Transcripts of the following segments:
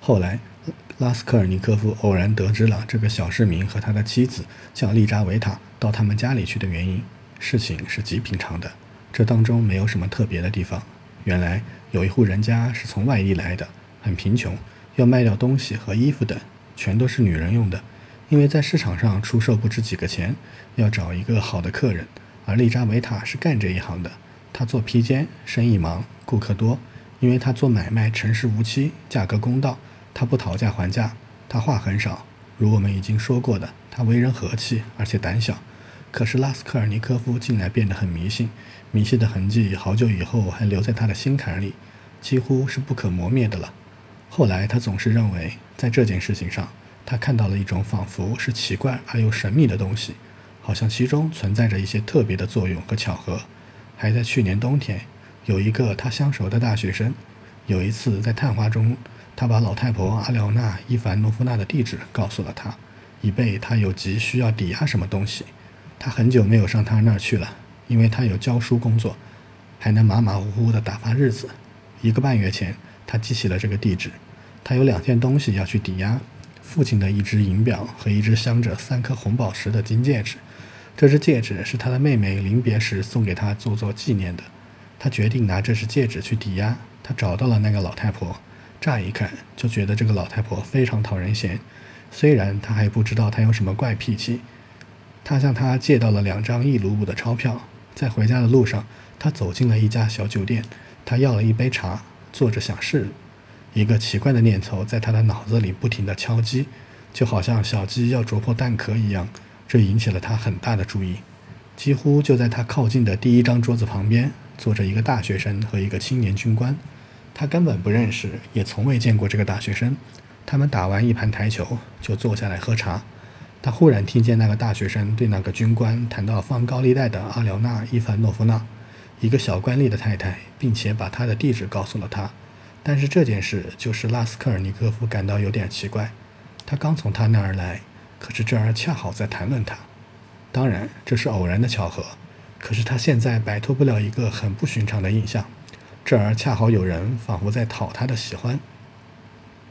后来，拉斯科尔尼科夫偶然得知了这个小市民和他的妻子叫利扎维塔到他们家里去的原因。事情是极平常的，这当中没有什么特别的地方。原来有一户人家是从外地来的，很贫穷，要卖掉东西和衣服等，全都是女人用的。因为在市场上出售不值几个钱，要找一个好的客人。而利扎维塔是干这一行的，他做披肩，生意忙，顾客多。因为他做买卖诚实无欺，价格公道，他不讨价还价，他话很少。如我们已经说过的，他为人和气，而且胆小。可是拉斯科尔尼科夫近来变得很迷信，迷信的痕迹好久以后还留在他的心坎里，几乎是不可磨灭的了。后来他总是认为，在这件事情上，他看到了一种仿佛是奇怪而又神秘的东西，好像其中存在着一些特别的作用和巧合。还在去年冬天。有一个他相熟的大学生，有一次在探花中，他把老太婆阿廖娜·伊凡诺夫娜的地址告诉了他，以备他有急需要抵押什么东西。他很久没有上他那儿去了，因为他有教书工作，还能马马虎虎地打发日子。一个半月前，他记起了这个地址。他有两件东西要去抵押：父亲的一只银表和一只镶着三颗红宝石的金戒指。这只戒指是他的妹妹临别时送给他做做纪念的。他决定拿这只戒指去抵押。他找到了那个老太婆，乍一看就觉得这个老太婆非常讨人嫌。虽然他还不知道她有什么怪脾气。他向她借到了两张一卢布的钞票。在回家的路上，他走进了一家小酒店。他要了一杯茶，坐着想事。一个奇怪的念头在他的脑子里不停地敲击，就好像小鸡要啄破蛋壳一样。这引起了他很大的注意。几乎就在他靠近的第一张桌子旁边。坐着一个大学生和一个青年军官，他根本不认识，也从未见过这个大学生。他们打完一盘台球，就坐下来喝茶。他忽然听见那个大学生对那个军官谈到放高利贷的阿廖娜·伊凡诺夫娜，一个小官吏的太太，并且把他的地址告诉了他。但是这件事就是拉斯科尔尼科夫感到有点奇怪。他刚从他那儿来，可是这儿恰好在谈论他。当然，这是偶然的巧合。可是他现在摆脱不了一个很不寻常的印象，这儿恰好有人仿佛在讨他的喜欢。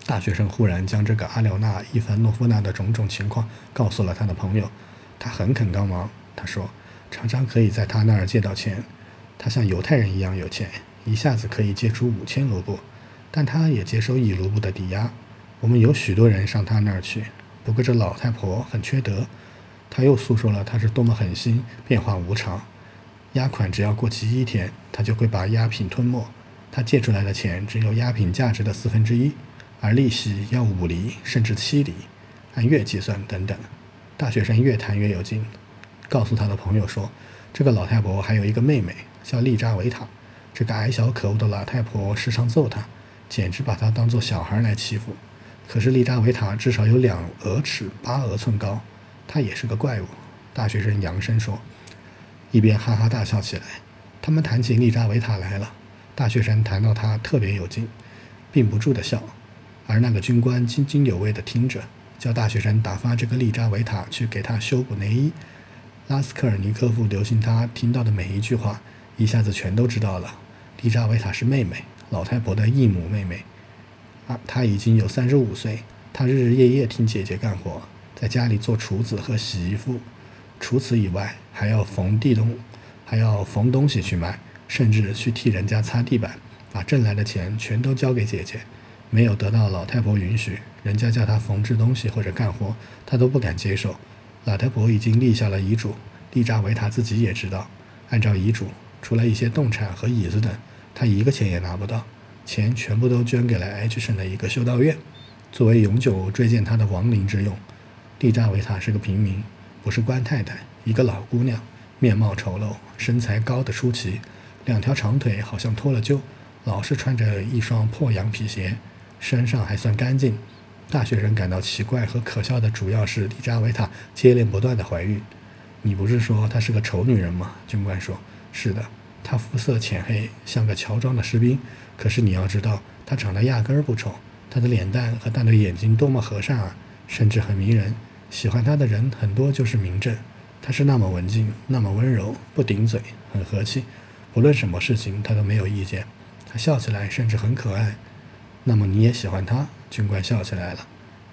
大学生忽然将这个阿廖娜·伊凡诺夫娜的种种情况告诉了他的朋友，他很肯帮忙。他说，常常可以在他那儿借到钱，他像犹太人一样有钱，一下子可以借出五千卢布，但他也接受一卢布的抵押。我们有许多人上他那儿去，不过这老太婆很缺德。他又诉说了他是多么狠心，变化无常。押款只要过期一天，他就会把押品吞没。他借出来的钱只有押品价值的四分之一，而利息要五厘甚至七厘，按月计算等等。大学生越谈越有劲，告诉他的朋友说，这个老太婆还有一个妹妹叫利扎维塔。这个矮小可恶的老太婆时常揍他，简直把他当做小孩来欺负。可是利扎维塔至少有两额尺八额寸高，她也是个怪物。大学生扬声说。一边哈哈大笑起来。他们谈起利扎维塔来了，大学生谈到他特别有劲，并不住的笑，而那个军官津津有味地听着，叫大学生打发这个利扎维塔去给他修补内衣。拉斯科尔尼科夫留心他听到的每一句话，一下子全都知道了。利扎维塔是妹妹，老太婆的异母妹妹。啊，她已经有三十五岁，她日日夜夜听姐姐干活，在家里做厨子和洗衣服。除此以外，还要缝地东，还要缝东西去卖，甚至去替人家擦地板，把挣来的钱全都交给姐姐。没有得到老太婆允许，人家叫她缝制东西或者干活，他都不敢接受。老太婆已经立下了遗嘱，利扎维塔自己也知道。按照遗嘱，除了一些动产和椅子等，他一个钱也拿不到，钱全部都捐给了 H 省的一个修道院，作为永久追荐他的亡灵之用。利扎维塔是个平民。不是官太太，一个老姑娘，面貌丑陋，身材高得出奇，两条长腿好像脱了臼，老是穿着一双破羊皮鞋，身上还算干净。大学生感到奇怪和可笑的主要是丽扎维塔接连不断的怀孕。你不是说她是个丑女人吗？军官说：“是的，她肤色浅黑，像个乔装的士兵。可是你要知道，她长得压根儿不丑，她的脸蛋和大的眼睛多么和善啊，甚至很迷人。”喜欢她的人很多，就是明正。他是那么文静，那么温柔，不顶嘴，很和气。不论什么事情，他都没有意见。他笑起来甚至很可爱。那么你也喜欢他？军官笑起来了。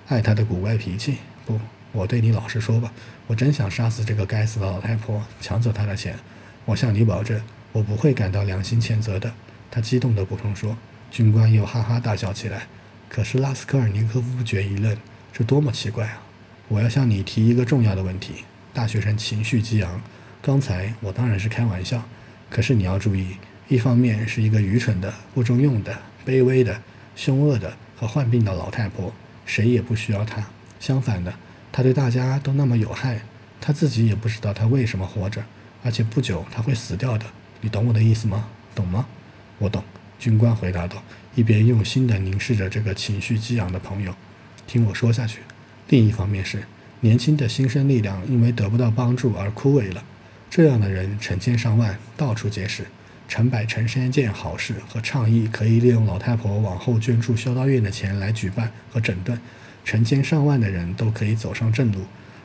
爱他的古怪脾气？不，我对你老实说吧，我真想杀死这个该死的老太婆，抢走她的钱。我向你保证，我不会感到良心谴责的。他激动地补充说。军官又哈哈大笑起来。可是拉斯科尔尼科夫不觉一愣，这多么奇怪啊！我要向你提一个重要的问题。大学生情绪激昂。刚才我当然是开玩笑，可是你要注意，一方面是一个愚蠢的、不中用的、卑微的、凶恶的和患病的老太婆，谁也不需要她。相反的，她对大家都那么有害，她自己也不知道她为什么活着，而且不久她会死掉的。你懂我的意思吗？懂吗？我懂。军官回答道，一边用心地凝视着这个情绪激昂的朋友。听我说下去。另一方面是，年轻的新生力量因为得不到帮助而枯萎了。这样的人成千上万，到处皆是，成百成千件好事和倡议可以利用老太婆往后捐助修道院的钱来举办和整顿，成千上万的人都可以走上正路，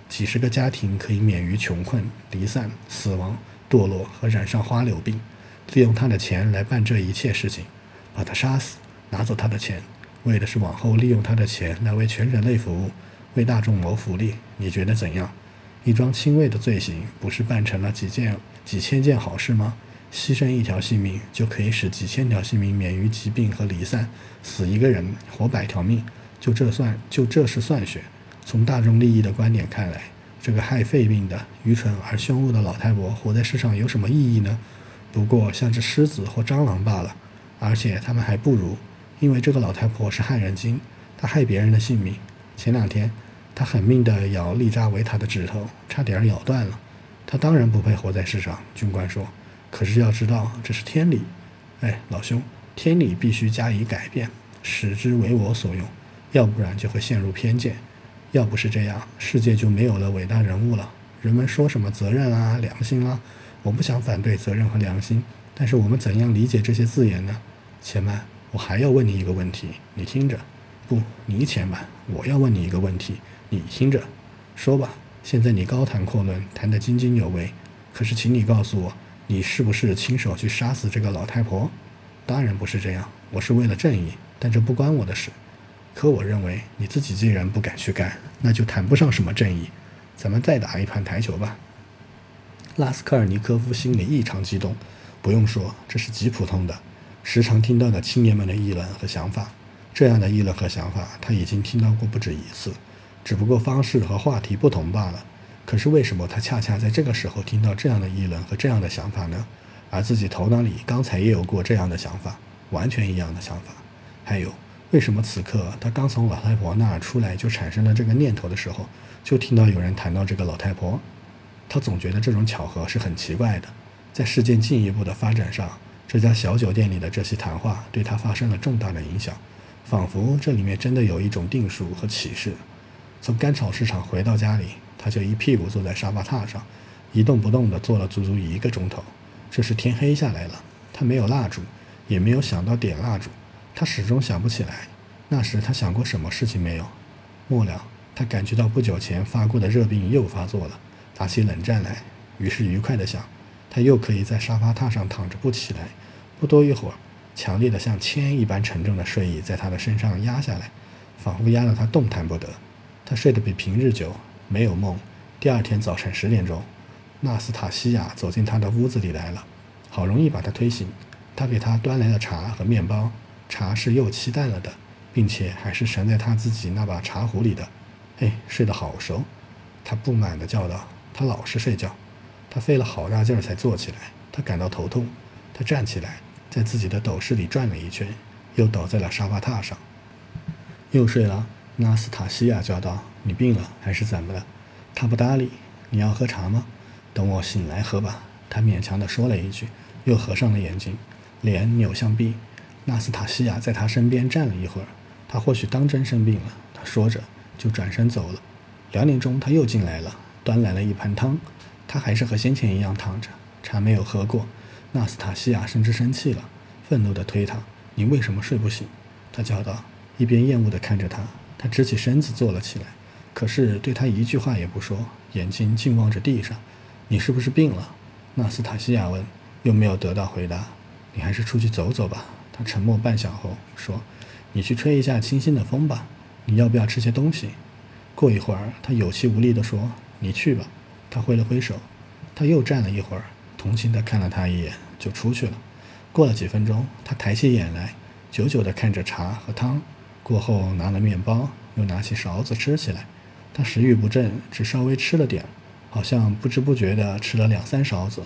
几十个家庭可以免于穷困、离散、死亡、堕落和染上花柳病，利用他的钱来办这一切事情，把他杀死，拿走他的钱，为的是往后利用他的钱来为全人类服务，为大众谋福利。你觉得怎样？一桩轻微的罪行，不是办成了几件、几千件好事吗？牺牲一条性命，就可以使几千条性命免于疾病和离散；死一个人，活百条命，就这算，就这是算学。从大众利益的观点看来，这个害肺病的、愚蠢而凶恶的老太婆活在世上有什么意义呢？不过像只狮子或蟑螂罢了。而且他们还不如，因为这个老太婆是害人精，她害别人的性命。前两天。他狠命地咬利扎维塔的指头，差点咬断了。他当然不配活在世上，军官说。可是要知道，这是天理。哎，老兄，天理必须加以改变，使之为我所用，要不然就会陷入偏见。要不是这样，世界就没有了伟大人物了。人们说什么责任啊、良心啦，我不想反对责任和良心，但是我们怎样理解这些字眼呢？且慢，我还要问你一个问题，你听着。不，你且慢，我要问你一个问题。你听着，说吧。现在你高谈阔论，谈得津津有味。可是，请你告诉我，你是不是亲手去杀死这个老太婆？当然不是这样，我是为了正义，但这不关我的事。可我认为，你自己既然不敢去干，那就谈不上什么正义。咱们再打一盘台球吧。拉斯科尔尼科夫心里异常激动。不用说，这是极普通的、时常听到的青年们的议论和想法。这样的议论和想法，他已经听到过不止一次。只不过方式和话题不同罢了。可是为什么他恰恰在这个时候听到这样的议论和这样的想法呢？而自己头脑里刚才也有过这样的想法，完全一样的想法。还有，为什么此刻他刚从老太婆那儿出来就产生了这个念头的时候，就听到有人谈到这个老太婆？他总觉得这种巧合是很奇怪的。在事件进一步的发展上，这家小酒店里的这些谈话对他发生了重大的影响，仿佛这里面真的有一种定数和启示。从干草市场回到家里，他就一屁股坐在沙发榻上，一动不动地坐了足足一个钟头。这时天黑下来了，他没有蜡烛，也没有想到点蜡烛，他始终想不起来。那时他想过什么事情没有？末了，他感觉到不久前发过的热病又发作了，打起冷战来。于是愉快地想，他又可以在沙发榻上躺着不起来。不多一会儿，强烈的像铅一般沉重的睡意在他的身上压下来，仿佛压得他动弹不得。他睡得比平日久，没有梦。第二天早晨十点钟，纳斯塔西亚走进他的屋子里来了，好容易把他推醒。他给他端来了茶和面包，茶是又沏淡了的，并且还是盛在他自己那把茶壶里的。哎，睡得好熟！他不满地叫道：“他老是睡觉。”他费了好大劲儿才坐起来，他感到头痛。他站起来，在自己的斗室里转了一圈，又倒在了沙发榻上，又睡了。纳斯塔西亚叫道：“你病了还是怎么了？”他不搭理。“你要喝茶吗？等我醒来喝吧。”他勉强地说了一句，又合上了眼睛，脸扭向壁。纳斯塔西亚在他身边站了一会儿。他或许当真生病了。他说着就转身走了。两点钟他又进来了，端来了一盘汤。他还是和先前一样躺着，茶没有喝过。纳斯塔西亚甚至生气了，愤怒地推他：“你为什么睡不醒？”他叫道，一边厌恶地看着他。他直起身子坐了起来，可是对他一句话也不说，眼睛静望着地上。你是不是病了？纳斯塔西亚问，又没有得到回答。你还是出去走走吧。他沉默半晌后说：“你去吹一下清新的风吧。你要不要吃些东西？”过一会儿，他有气无力地说：“你去吧。”他挥了挥手。他又站了一会儿，同情地看了他一眼，就出去了。过了几分钟，他抬起眼来，久久地看着茶和汤。过后，拿了面包，又拿起勺子吃起来。他食欲不振，只稍微吃了点，好像不知不觉地吃了两三勺子。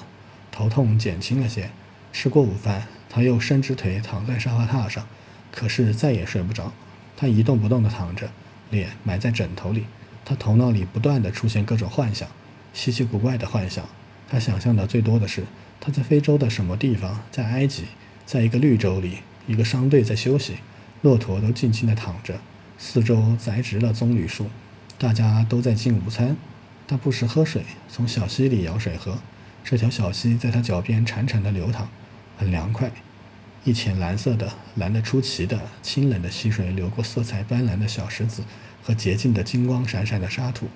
头痛减轻了些。吃过午饭，他又伸直腿躺在沙发榻上，可是再也睡不着。他一动不动地躺着，脸埋在枕头里。他头脑里不断地出现各种幻想，稀奇古怪的幻想。他想象的最多的是，他在非洲的什么地方，在埃及，在一个绿洲里，一个商队在休息，骆驼都静静地躺着，四周栽植了棕榈树，大家都在进午餐。他不时喝水，从小溪里舀水喝。这条小溪在他脚边潺潺地流淌，很凉快。一浅蓝色的、蓝得出奇的、清冷的溪水流过色彩斑斓的小石子和洁净的金光闪闪的沙土。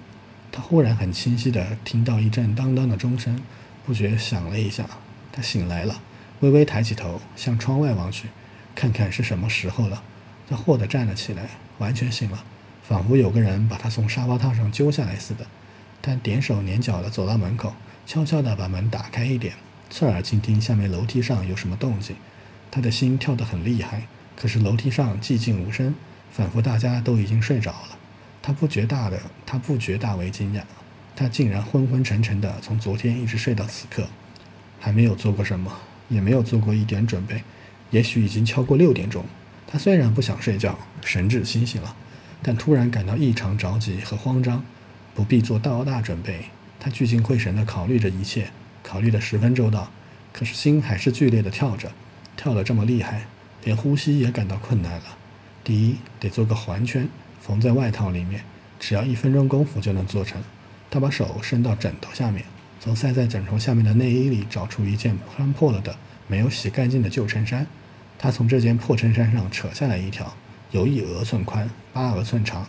他忽然很清晰地听到一阵当当的钟声，不觉响了一下。他醒来了，微微抬起头向窗外望去，看看是什么时候了。他霍地站了起来，完全醒了，仿佛有个人把他从沙发榻上揪下来似的。他踮手踮脚地走到门口。悄悄地把门打开一点，侧耳倾听下面楼梯上有什么动静。他的心跳得很厉害，可是楼梯上寂静无声，仿佛大家都已经睡着了。他不觉大的，他不觉大为惊讶，他竟然昏昏沉沉的从昨天一直睡到此刻，还没有做过什么，也没有做过一点准备。也许已经敲过六点钟。他虽然不想睡觉，神志清醒了，但突然感到异常着急和慌张，不必做多大准备。他聚精会神地考虑着一切，考虑得十分周到，可是心还是剧烈地跳着，跳得这么厉害，连呼吸也感到困难了。第一，得做个环圈，缝在外套里面，只要一分钟功夫就能做成。他把手伸到枕头下面，从塞在枕头下面的内衣里找出一件穿破了的、没有洗干净的旧衬衫。他从这件破衬衫上扯下来一条，有一额寸宽，八额寸长。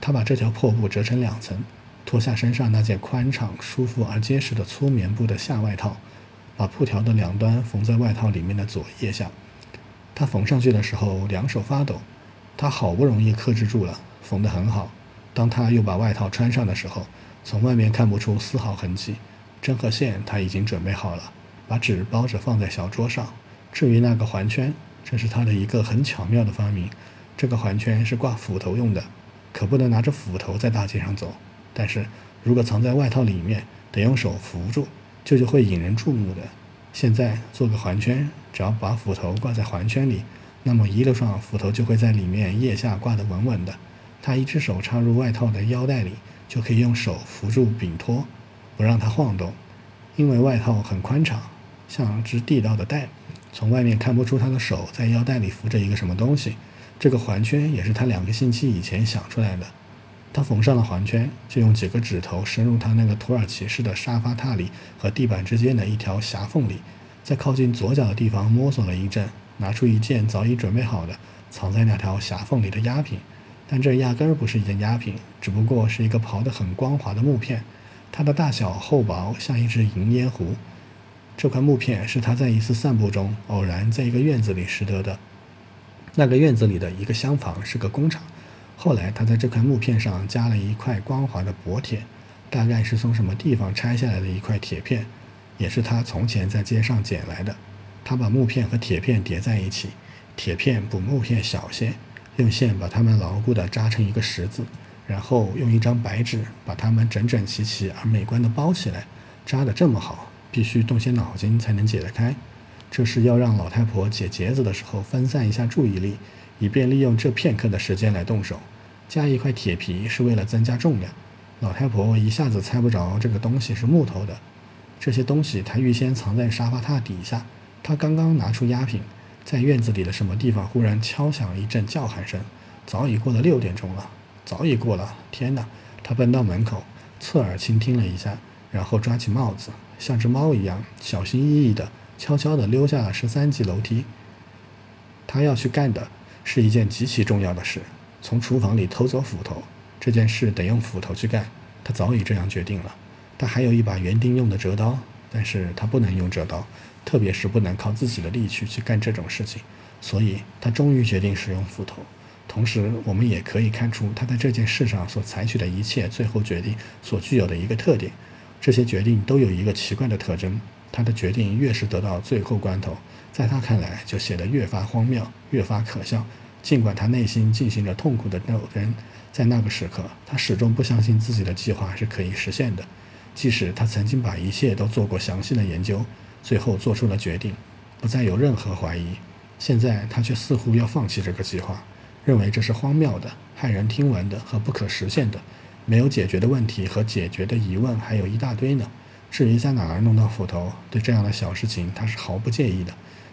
他把这条破布折成两层。脱下身上那件宽敞、舒服而结实的粗棉布的下外套，把布条的两端缝在外套里面的左腋下。他缝上去的时候，两手发抖。他好不容易克制住了，缝得很好。当他又把外套穿上的时候，从外面看不出丝毫痕迹。针和线他已经准备好了，把纸包着放在小桌上。至于那个环圈，这是他的一个很巧妙的发明。这个环圈是挂斧头用的，可不能拿着斧头在大街上走。但是如果藏在外套里面，得用手扶住，这就会引人注目的。现在做个环圈，只要把斧头挂在环圈里，那么一路上斧头就会在里面腋下挂得稳稳的。他一只手插入外套的腰带里，就可以用手扶住柄托，不让它晃动。因为外套很宽敞，像只地道的带，从外面看不出他的手在腰带里扶着一个什么东西。这个环圈也是他两个星期以前想出来的。他缝上了环圈，就用几个指头伸入他那个土耳其式的沙发榻里和地板之间的一条狭缝里，在靠近左脚的地方摸索了一阵，拿出一件早已准备好的藏在那条狭缝里的压品。但这压根儿不是一件压品，只不过是一个刨得很光滑的木片。它的大小厚薄像一只银烟壶。这块木片是他在一次散步中偶然在一个院子里拾得的。那个院子里的一个厢房是个工厂。后来，他在这块木片上加了一块光滑的薄铁，大概是从什么地方拆下来的一块铁片，也是他从前在街上捡来的。他把木片和铁片叠在一起，铁片比木片小些，用线把它们牢固地扎成一个十字，然后用一张白纸把它们整整齐齐而美观地包起来。扎得这么好，必须动些脑筋才能解得开。这是要让老太婆解结子的时候分散一下注意力。以便利用这片刻的时间来动手，加一块铁皮是为了增加重量。老太婆一下子猜不着这个东西是木头的。这些东西她预先藏在沙发榻底下。他刚刚拿出压品，在院子里的什么地方忽然敲响一阵叫喊声。早已过了六点钟了，早已过了。天哪！他奔到门口，侧耳倾听了一下，然后抓起帽子，像只猫一样小心翼翼地、悄悄地溜下了十三级楼梯。他要去干的。是一件极其重要的事，从厨房里偷走斧头，这件事得用斧头去干。他早已这样决定了。他还有一把园丁用的折刀，但是他不能用折刀，特别是不能靠自己的力气去干这种事情。所以他终于决定使用斧头。同时，我们也可以看出他在这件事上所采取的一切最后决定所具有的一个特点。这些决定都有一个奇怪的特征：他的决定越是得到最后关头，在他看来就显得越发荒谬，越发可笑。尽管他内心进行着痛苦的斗争，在那个时刻，他始终不相信自己的计划是可以实现的。即使他曾经把一切都做过详细的研究，最后做出了决定，不再有任何怀疑，现在他却似乎要放弃这个计划，认为这是荒谬的、骇人听闻的和不可实现的。没有解决的问题和解决的疑问还有一大堆呢。至于在哪儿弄到斧头，对这样的小事情他是毫不介意的，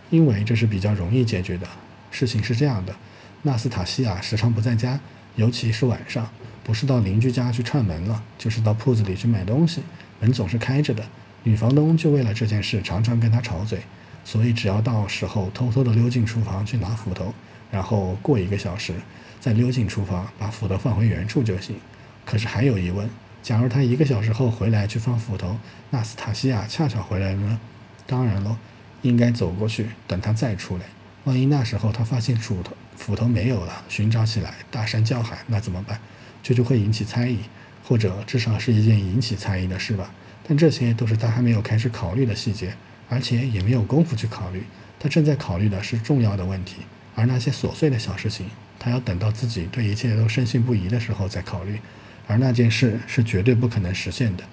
因为这是比较容易解决的。事情是这样的。纳斯塔西亚时常不在家，尤其是晚上，不是到邻居家去串门了，就是到铺子里去买东西，门总是开着的。女房东就为了这件事常常跟他吵嘴，所以只要到时候偷偷的溜进厨房去拿斧头，然后过一个小时再溜进厨房把斧头放回原处就行。可是还有疑问：假如他一个小时后回来去放斧头，纳斯塔西亚恰巧回来了呢？当然喽，应该走过去等他再出来。万一那时候他发现斧头斧头没有了，寻找起来大声叫喊，那怎么办？这就会引起猜疑，或者至少是一件引起猜疑的事吧。但这些都是他还没有开始考虑的细节，而且也没有功夫去考虑。他正在考虑的是重要的问题，而那些琐碎的小事情，他要等到自己对一切都深信不疑的时候再考虑。而那件事是绝对不可能实现的，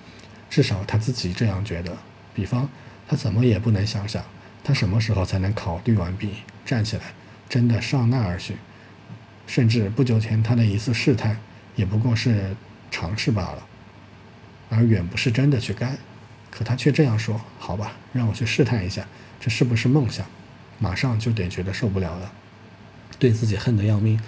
至少他自己这样觉得。比方，他怎么也不能想想，他什么时候才能考虑完毕？站起来，真的上那儿去。甚至不久前他的一次试探，也不过是尝试罢了，而远不是真的去干。可他却这样说：“好吧，让我去试探一下，这是不是梦想？”马上就得觉得受不了了，对自己恨得要命，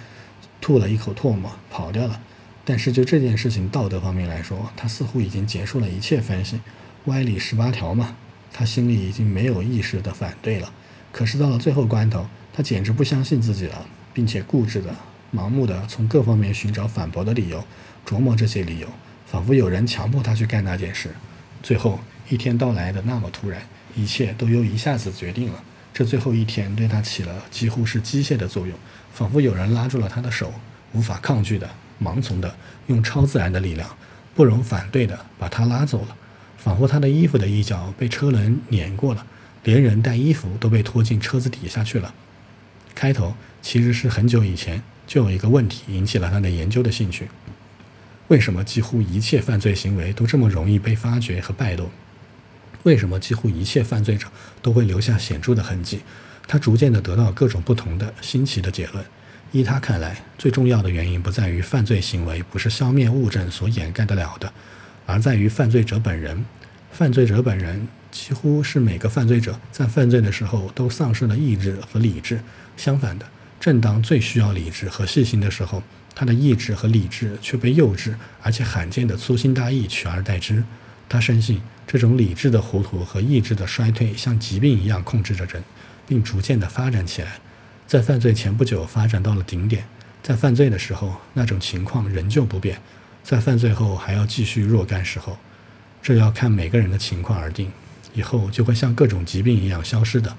吐了一口唾沫，跑掉了。但是就这件事情道德方面来说，他似乎已经结束了一切分析，歪理十八条嘛。他心里已经没有意识的反对了。可是到了最后关头，他简直不相信自己了，并且固执的、盲目的从各方面寻找反驳的理由，琢磨这些理由，仿佛有人强迫他去干那件事。最后一天到来的那么突然，一切都又一下子决定了。这最后一天对他起了几乎是机械的作用，仿佛有人拉住了他的手，无法抗拒的、盲从的，用超自然的力量，不容反对的把他拉走了，仿佛他的衣服的一角被车轮碾过了。连人带衣服都被拖进车子底下去了。开头其实是很久以前就有一个问题引起了他的研究的兴趣：为什么几乎一切犯罪行为都这么容易被发觉和败露？为什么几乎一切犯罪者都会留下显著的痕迹？他逐渐地得到各种不同的新奇的结论。依他看来，最重要的原因不在于犯罪行为不是消灭物证所掩盖得了的，而在于犯罪者本人。犯罪者本人。几乎是每个犯罪者在犯罪的时候都丧失了意志和理智。相反的，正当最需要理智和细心的时候，他的意志和理智却被幼稚而且罕见的粗心大意取而代之。他深信这种理智的糊涂和意志的衰退像疾病一样控制着人，并逐渐地发展起来。在犯罪前不久发展到了顶点，在犯罪的时候那种情况仍旧不变，在犯罪后还要继续若干时候，这要看每个人的情况而定。以后就会像各种疾病一样消失的。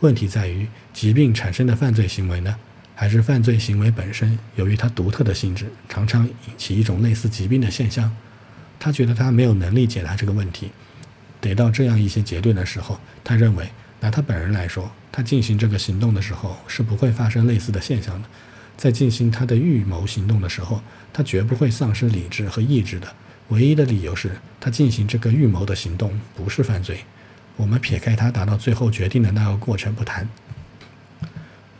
问题在于，疾病产生的犯罪行为呢，还是犯罪行为本身？由于它独特的性质，常常引起一种类似疾病的现象。他觉得他没有能力解答这个问题。得到这样一些结论的时候，他认为，拿他本人来说，他进行这个行动的时候是不会发生类似的现象的。在进行他的预谋行动的时候，他绝不会丧失理智和意志的。唯一的理由是他进行这个预谋的行动不是犯罪。我们撇开他达到最后决定的那个过程不谈，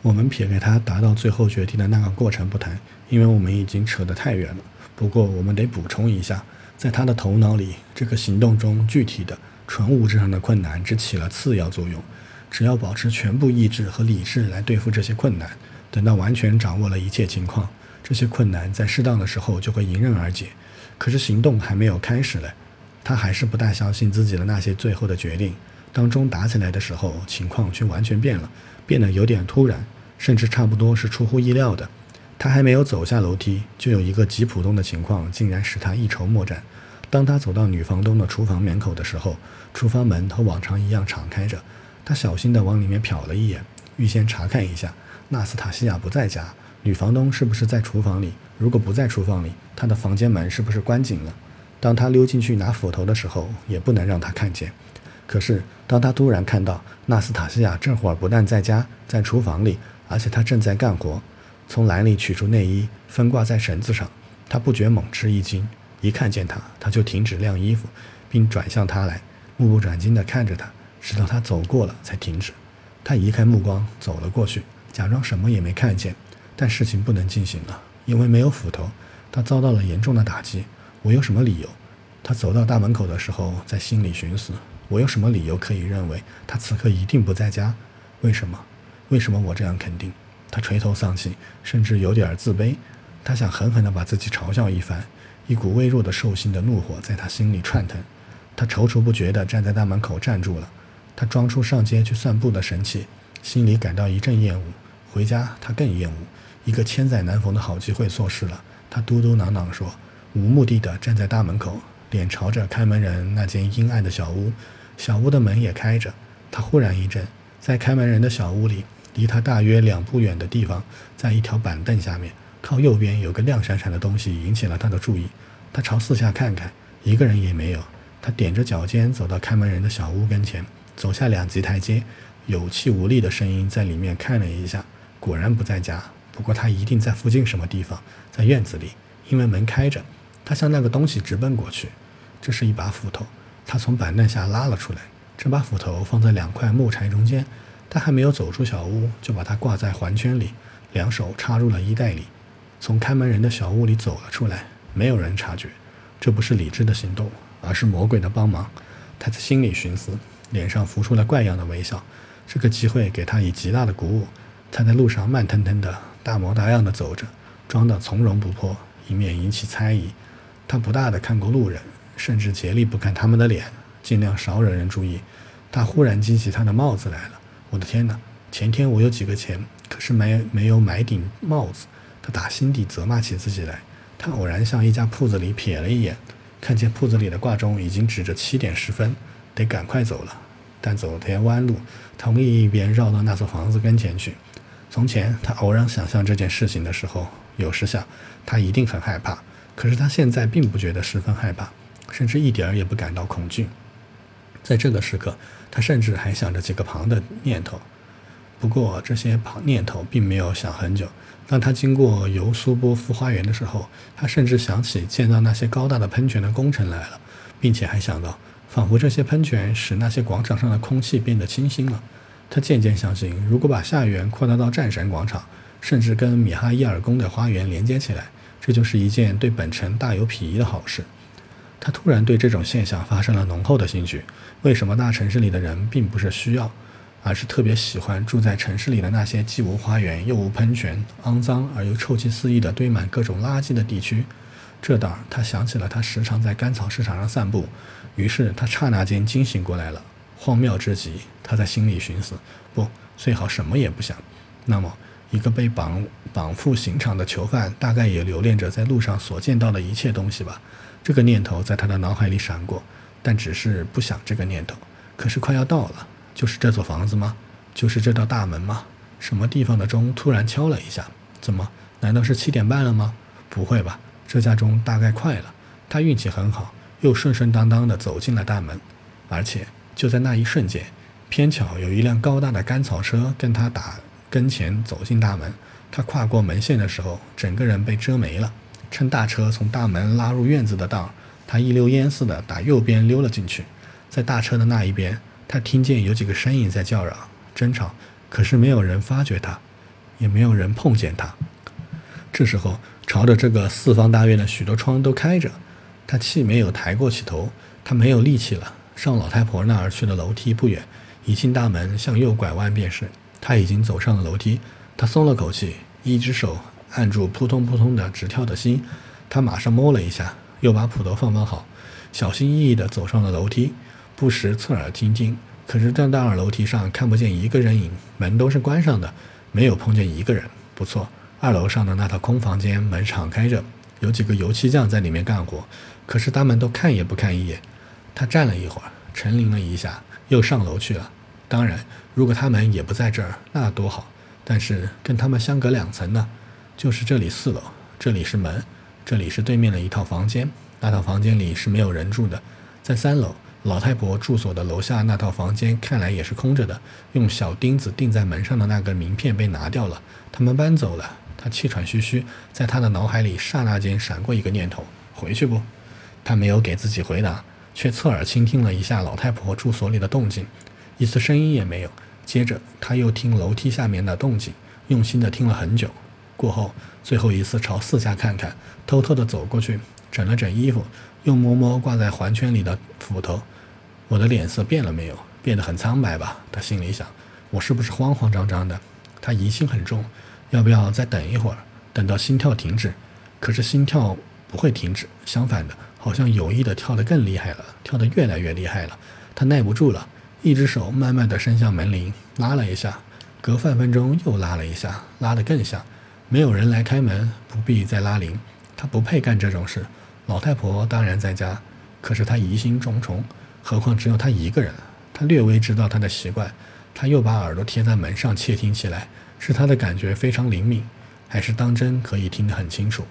我们撇开他达到最后决定的那个过程不谈，因为我们已经扯得太远了。不过我们得补充一下，在他的头脑里，这个行动中具体的纯物质上的困难只起了次要作用。只要保持全部意志和理智来对付这些困难，等到完全掌握了一切情况，这些困难在适当的时候就会迎刃而解。可是行动还没有开始嘞。他还是不大相信自己的那些最后的决定。当中打起来的时候，情况却完全变了，变得有点突然，甚至差不多是出乎意料的。他还没有走下楼梯，就有一个极普通的情况，竟然使他一筹莫展。当他走到女房东的厨房门口的时候，厨房门和往常一样敞开着。他小心地往里面瞟了一眼，预先查看一下，纳斯塔西亚不在家，女房东是不是在厨房里？如果不在厨房里，她的房间门是不是关紧了？当他溜进去拿斧头的时候，也不能让他看见。可是，当他突然看到纳斯塔西亚这会儿不但在家，在厨房里，而且他正在干活，从篮里取出内衣，分挂在绳子上，他不觉猛吃一惊。一看见他，他就停止晾衣服，并转向他来，目不转睛地看着他，直到他走过了才停止。他移开目光，走了过去，假装什么也没看见。但事情不能进行了，因为没有斧头，他遭到了严重的打击。我有什么理由？他走到大门口的时候，在心里寻思：我有什么理由可以认为他此刻一定不在家？为什么？为什么我这样肯定？他垂头丧气，甚至有点自卑。他想狠狠地把自己嘲笑一番。一股微弱的兽性的怒火在他心里窜腾，他踌躇不决地站在大门口站住了。他装出上街去散步的神气，心里感到一阵厌恶。回家他更厌恶，一个千载难逢的好机会错失了。他嘟嘟囔囔说，无目的地站在大门口，脸朝着开门人那间阴暗的小屋。小屋的门也开着。他忽然一震，在开门人的小屋里，离他大约两步远的地方，在一条板凳下面。靠右边有个亮闪闪的东西引起了他的注意，他朝四下看看，一个人也没有。他踮着脚尖走到开门人的小屋跟前，走下两级台阶，有气无力的声音在里面看了一下，果然不在家。不过他一定在附近什么地方，在院子里，因为门开着。他向那个东西直奔过去，这是一把斧头。他从板凳下拉了出来，这把斧头放在两块木柴中间。他还没有走出小屋，就把它挂在环圈里，两手插入了衣袋里。从看门人的小屋里走了出来，没有人察觉。这不是理智的行动，而是魔鬼的帮忙。他在心里寻思，脸上浮出了怪样的微笑。这个机会给他以极大的鼓舞。他在路上慢腾腾的、大模大样的走着，装得从容不迫，以免引起猜疑。他不大的看过路人，甚至竭力不看他们的脸，尽量少惹人注意。他忽然记起他的帽子来了。我的天哪！前天我有几个钱，可是没没有买顶帽子。他打心底责骂起自己来。他偶然向一家铺子里瞥了一眼，看见铺子里的挂钟已经指着七点十分，得赶快走了。但走条弯路，从另一边绕到那座房子跟前去。从前他偶然想象这件事情的时候，有时想他一定很害怕。可是他现在并不觉得十分害怕，甚至一点儿也不感到恐惧。在这个时刻，他甚至还想着几个旁的念头。不过这些旁念头并没有想很久。当他经过尤苏波夫花园的时候，他甚至想起建造那些高大的喷泉的工程来了，并且还想到，仿佛这些喷泉使那些广场上的空气变得清新了。他渐渐相信，如果把下园扩大到战神广场，甚至跟米哈伊尔宫的花园连接起来，这就是一件对本城大有裨益的好事。他突然对这种现象发生了浓厚的兴趣。为什么大城市里的人并不是需要？而是特别喜欢住在城市里的那些既无花园又无喷泉、肮脏而又臭气四溢的堆满各种垃圾的地区。这当他想起了他时常在甘草市场上散步，于是他刹那间惊醒过来了。荒谬之极，他在心里寻思：不，最好什么也不想。那么，一个被绑绑赴刑场的囚犯，大概也留恋着在路上所见到的一切东西吧。这个念头在他的脑海里闪过，但只是不想这个念头。可是快要到了。就是这座房子吗？就是这道大门吗？什么地方的钟突然敲了一下？怎么？难道是七点半了吗？不会吧，这家钟大概快了。他运气很好，又顺顺当当地走进了大门。而且就在那一瞬间，偏巧有一辆高大的干草车跟他打跟前走进大门。他跨过门线的时候，整个人被遮没了。趁大车从大门拉入院子的当，他一溜烟似的打右边溜了进去。在大车的那一边。他听见有几个声音在叫嚷、争吵，可是没有人发觉他，也没有人碰见他。这时候，朝着这个四方大院的许多窗都开着，他气没有抬过起头，他没有力气了。上老太婆那儿去的楼梯不远，一进大门向右拐弯便是。他已经走上了楼梯，他松了口气，一只手按住扑通扑通的直跳的心，他马上摸了一下，又把斧头放放好，小心翼翼地走上了楼梯。不时侧耳听听，可是在大二楼梯上看不见一个人影，门都是关上的，没有碰见一个人。不错，二楼上的那套空房间门敞开着，有几个油漆匠在里面干活，可是他们都看也不看一眼。他站了一会儿，沉吟了一下，又上楼去了。当然，如果他们也不在这儿，那多好。但是跟他们相隔两层呢，就是这里四楼，这里是门，这里是对面的一套房间，那套房间里是没有人住的，在三楼。老太婆住所的楼下那套房间看来也是空着的，用小钉子钉在门上的那个名片被拿掉了。他们搬走了。他气喘吁吁，在他的脑海里刹那间闪过一个念头：回去不？他没有给自己回答，却侧耳倾听了一下老太婆住所里的动静，一丝声音也没有。接着他又听楼梯下面的动静，用心地听了很久。过后，最后一次朝四下看看，偷偷地走过去，整了整衣服，又摸摸挂在环圈里的斧头。我的脸色变了没有？变得很苍白吧？他心里想。我是不是慌慌张张的？他疑心很重，要不要再等一会儿，等到心跳停止？可是心跳不会停止，相反的，好像有意的跳得更厉害了，跳得越来越厉害了。他耐不住了，一只手慢慢地伸向门铃，拉了一下，隔半分钟又拉了一下，拉得更响。没有人来开门，不必再拉铃。他不配干这种事。老太婆当然在家，可是他疑心重重。何况只有他一个人，他略微知道他的习惯，他又把耳朵贴在门上窃听起来，是他的感觉非常灵敏，还是当真可以听得很清楚？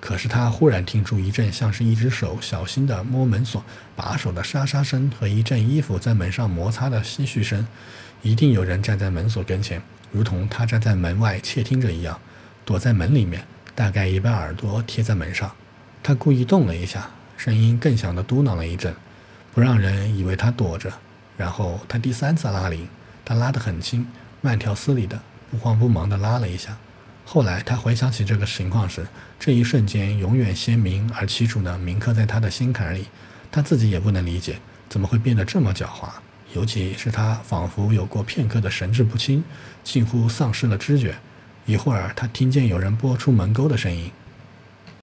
可是他忽然听出一阵像是一只手小心地摸门锁把手的沙沙声和一阵衣服在门上摩擦的唏嘘声，一定有人站在门锁跟前，如同他站在门外窃听着一样，躲在门里面，大概也把耳朵贴在门上。他故意动了一下，声音更响地嘟囔了一阵。不让人以为他躲着，然后他第三次拉铃，他拉得很轻，慢条斯理的，不慌不忙地拉了一下。后来他回想起这个情况时，这一瞬间永远鲜明而清楚的铭刻在他的心坎里。他自己也不能理解，怎么会变得这么狡猾？尤其是他仿佛有过片刻的神志不清，近乎丧失了知觉。一会儿，他听见有人拨出门钩的声音。